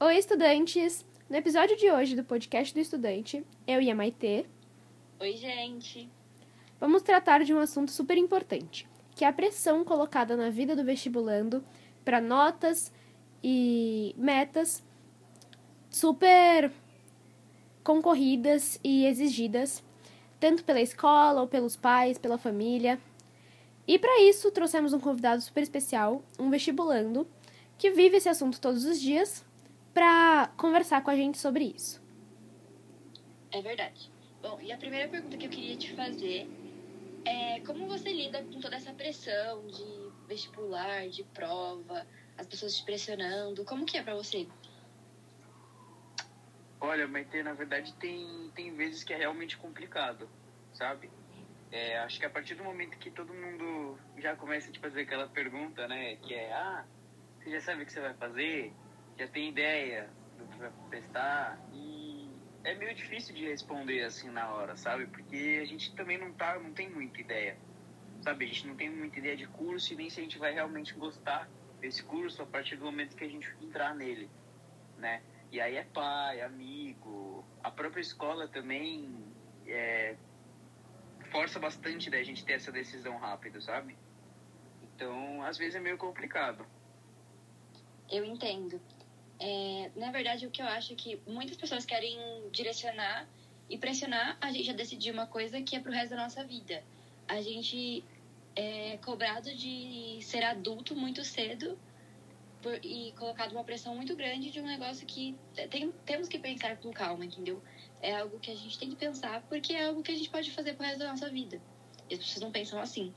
Oi, estudantes! No episódio de hoje do podcast do estudante, eu e a Maitê Oi, gente. vamos tratar de um assunto super importante, que é a pressão colocada na vida do vestibulando para notas e metas super concorridas e exigidas, tanto pela escola ou pelos pais, pela família. E para isso trouxemos um convidado super especial, um vestibulando, que vive esse assunto todos os dias, para conversar com a gente sobre isso. É verdade. Bom, e a primeira pergunta que eu queria te fazer é como você lida com toda essa pressão de vestibular, de prova, as pessoas te pressionando? Como que é pra você? Olha, Maite, na verdade tem, tem vezes que é realmente complicado, sabe? É, acho que a partir do momento que todo mundo já começa a te fazer aquela pergunta, né? Que é, ah, você já sabe o que você vai fazer? Já tem ideia do que vai prestar? E é meio difícil de responder assim na hora, sabe? Porque a gente também não, tá, não tem muita ideia, sabe? A gente não tem muita ideia de curso e nem se a gente vai realmente gostar desse curso a partir do momento que a gente entrar nele, né? E aí é pai, amigo, a própria escola também é, força bastante da gente ter essa decisão rápida, sabe? Então, às vezes é meio complicado. Eu entendo. É, na verdade, o que eu acho é que muitas pessoas querem direcionar e pressionar a gente a decidir uma coisa que é pro resto da nossa vida. A gente é cobrado de ser adulto muito cedo por- e colocado uma pressão muito grande de um negócio que tem, temos que pensar com calma, entendeu? É algo que a gente tem que pensar porque é algo que a gente pode fazer pro resto da nossa vida. E as pessoas não pensam assim.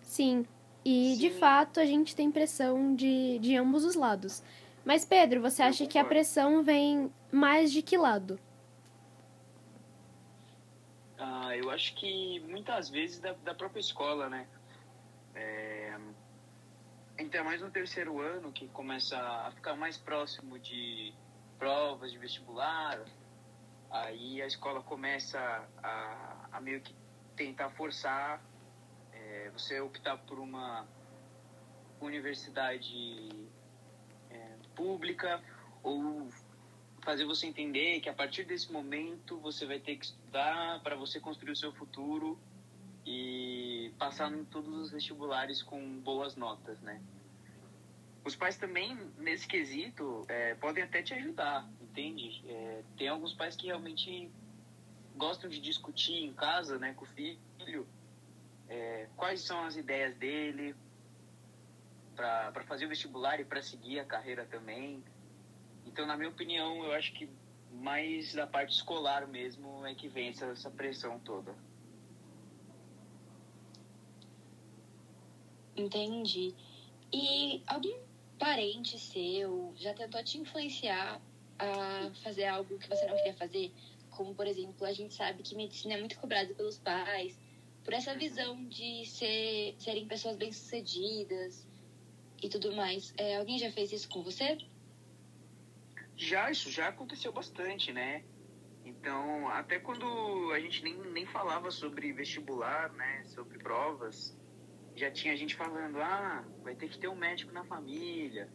Sim, e de Sim. fato a gente tem pressão de, de ambos os lados. Mas, Pedro, você acha que a pressão vem mais de que lado? Ah, eu acho que muitas vezes da, da própria escola, né? É, mais no terceiro ano, que começa a ficar mais próximo de provas de vestibular, aí a escola começa a, a meio que tentar forçar é, você optar por uma universidade pública ou fazer você entender que a partir desse momento você vai ter que estudar para você construir o seu futuro e passar em todos os vestibulares com boas notas, né? Os pais também, nesse quesito, é, podem até te ajudar, entende? É, tem alguns pais que realmente gostam de discutir em casa, né, com o filho, é, quais são as ideias dele para fazer o vestibular e para seguir a carreira também. Então, na minha opinião, eu acho que mais da parte escolar mesmo é que vem essa, essa pressão toda. Entendi. E algum parente seu já tentou te influenciar a fazer algo que você não queria fazer? Como, por exemplo, a gente sabe que medicina é muito cobrada pelos pais, por essa visão de ser, serem pessoas bem-sucedidas e tudo mais. É, alguém já fez isso com você? Já, isso já aconteceu bastante, né? Então, até quando a gente nem, nem falava sobre vestibular, né, sobre provas, já tinha gente falando, ah, vai ter que ter um médico na família.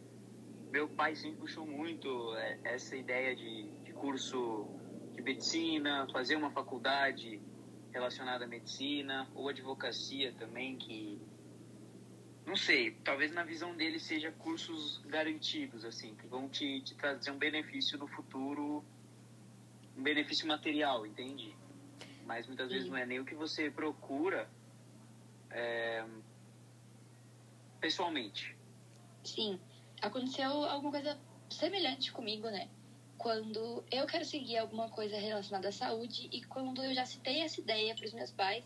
Meu pai sempre puxou muito é, essa ideia de, de curso de medicina, fazer uma faculdade relacionada à medicina, ou advocacia também, que não sei, talvez na visão dele seja cursos garantidos, assim, que vão te, te trazer um benefício no futuro, um benefício material, entende? Mas muitas vezes não é nem o que você procura é, pessoalmente. Sim. Aconteceu alguma coisa semelhante comigo, né? Quando eu quero seguir alguma coisa relacionada à saúde e quando eu já citei essa ideia para os meus pais,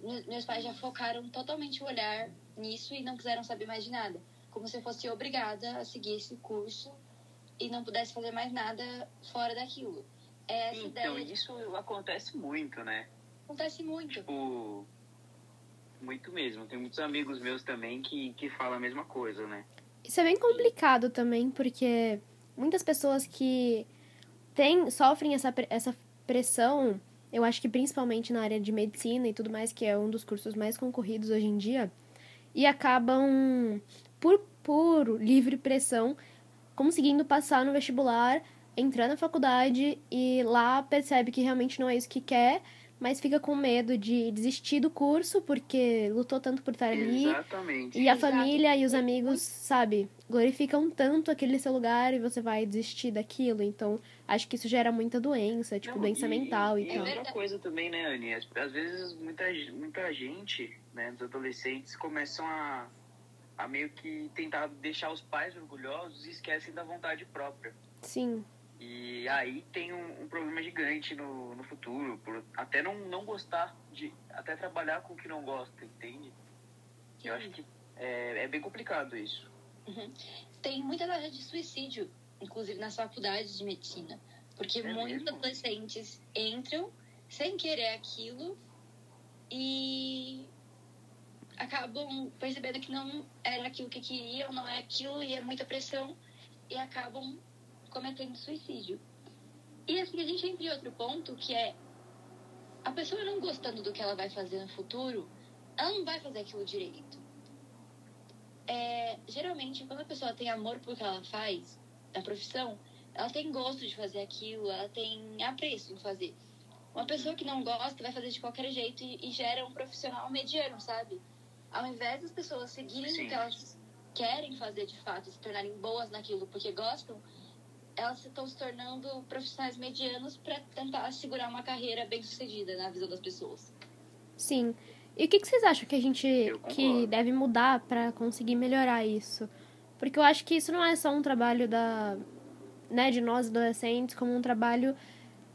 me- meus pais já focaram totalmente o olhar nisso e não quiseram saber mais de nada. Como se eu fosse obrigada a seguir esse curso e não pudesse fazer mais nada fora daquilo. É Essa Então, ideia isso acontece muito, né? acontece muito. Tipo, muito mesmo. Tem muitos amigos meus também que, que falam a mesma coisa, né? Isso é bem complicado também, porque muitas pessoas que têm, sofrem essa, essa pressão, eu acho que principalmente na área de medicina e tudo mais, que é um dos cursos mais concorridos hoje em dia, e acabam, por, por livre pressão, conseguindo passar no vestibular, entrar na faculdade e lá percebe que realmente não é isso que quer, mas fica com medo de desistir do curso porque lutou tanto por estar ali. Exatamente. E a Exato. família e os amigos, sabe, glorificam tanto aquele seu lugar e você vai desistir daquilo. Então, acho que isso gera muita doença, tipo, Não, doença mental e, e tal. outra verdade. coisa também, né, Anny? Às, às vezes muita, muita gente, né, dos adolescentes, começam a, a meio que tentar deixar os pais orgulhosos e esquecem da vontade própria. Sim, E aí tem um, um problema gigante no, no futuro, por até não, não gostar de. até trabalhar com o que não gosta, entende? Eu acho que é, é bem complicado isso. Tem muita taxa de suicídio, inclusive nas faculdades de medicina. Porque É muitos mesmo? adolescentes entram sem querer aquilo e acabam percebendo que não era aquilo que queriam, não é aquilo, e é muita pressão, e acabam cometendo suicídio. E assim, a gente entra em outro ponto, que é a pessoa não gostando do que ela vai fazer no futuro, ela não vai fazer aquilo direito. É, geralmente, quando a pessoa tem amor por que ela faz, na profissão, ela tem gosto de fazer aquilo, ela tem apreço em fazer. Uma pessoa que não gosta vai fazer de qualquer jeito e, e gera um profissional mediano, sabe? Ao invés das pessoas seguirem Sim. o que elas querem fazer de fato, se tornarem boas naquilo porque gostam, elas estão se tornando profissionais medianos para tentar segurar uma carreira bem sucedida na visão das pessoas. sim. E o que, que vocês acham que a gente que deve mudar pra conseguir melhorar isso? Porque eu acho que isso não é só um trabalho da, né, de nós adolescentes, como um trabalho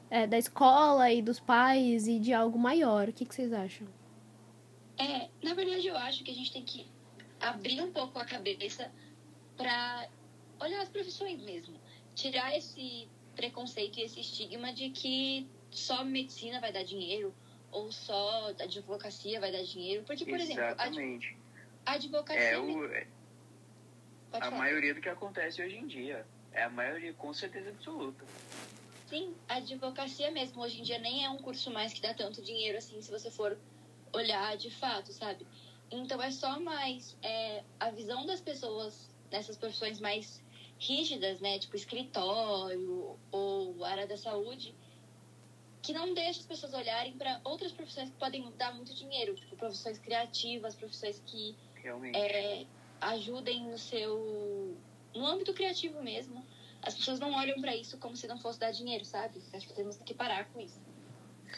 é, da escola e dos pais e de algo maior. O que, que vocês acham? É, na verdade, eu acho que a gente tem que abrir um pouco a cabeça para olhar as profissões mesmo. Tirar esse preconceito e esse estigma de que só medicina vai dar dinheiro ou só a advocacia vai dar dinheiro. Porque, por exemplo, a adv- Exatamente. a advocacia. É o, é a falar. maioria do que acontece hoje em dia. É a maioria, com certeza absoluta. Sim, a advocacia mesmo hoje em dia nem é um curso mais que dá tanto dinheiro assim, se você for olhar de fato, sabe? Então é só mais é, a visão das pessoas nessas profissões mais rígidas, né? Tipo escritório ou área da saúde, que não deixa as pessoas olharem para outras profissões que podem dar muito dinheiro, tipo profissões criativas, profissões que é, ajudem no seu. no âmbito criativo mesmo. As pessoas não olham pra isso como se não fosse dar dinheiro, sabe? Acho que temos que parar com isso.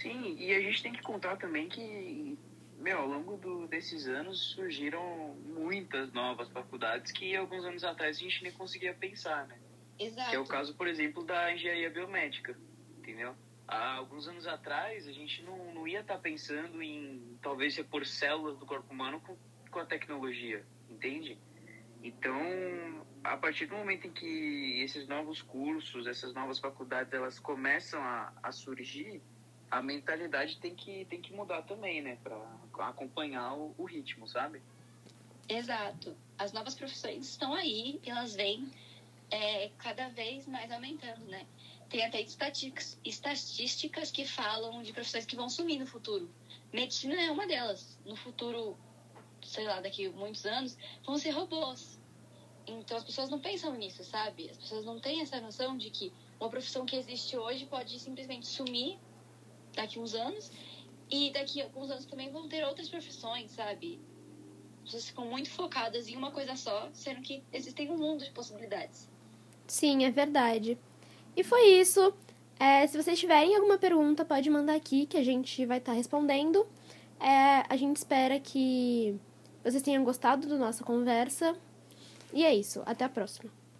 Sim, e a gente tem que contar também que, meu, ao longo do, desses anos surgiram muitas novas faculdades que alguns anos atrás a gente nem conseguia pensar, né? Exato. Que é o caso, por exemplo, da engenharia biomédica, entendeu? Há alguns anos atrás a gente não, não ia estar pensando em talvez repor células do corpo humano com, com a tecnologia, entende? Então, a partir do momento em que esses novos cursos, essas novas faculdades, elas começam a, a surgir, a mentalidade tem que, tem que mudar também, né? Para acompanhar o, o ritmo, sabe? Exato. As novas profissões estão aí elas vêm é, cada vez mais aumentando, né? Tem até estatísticas que falam de profissões que vão sumir no futuro. Medicina é uma delas. No futuro, sei lá, daqui a muitos anos, vão ser robôs. Então as pessoas não pensam nisso, sabe? As pessoas não têm essa noção de que uma profissão que existe hoje pode simplesmente sumir daqui uns anos e daqui a alguns anos também vão ter outras profissões, sabe? As pessoas ficam muito focadas em uma coisa só, sendo que existem um mundo de possibilidades. Sim, é verdade. E foi isso. É, se vocês tiverem alguma pergunta, pode mandar aqui que a gente vai estar respondendo. É, a gente espera que vocês tenham gostado da nossa conversa. E é isso. Até a próxima.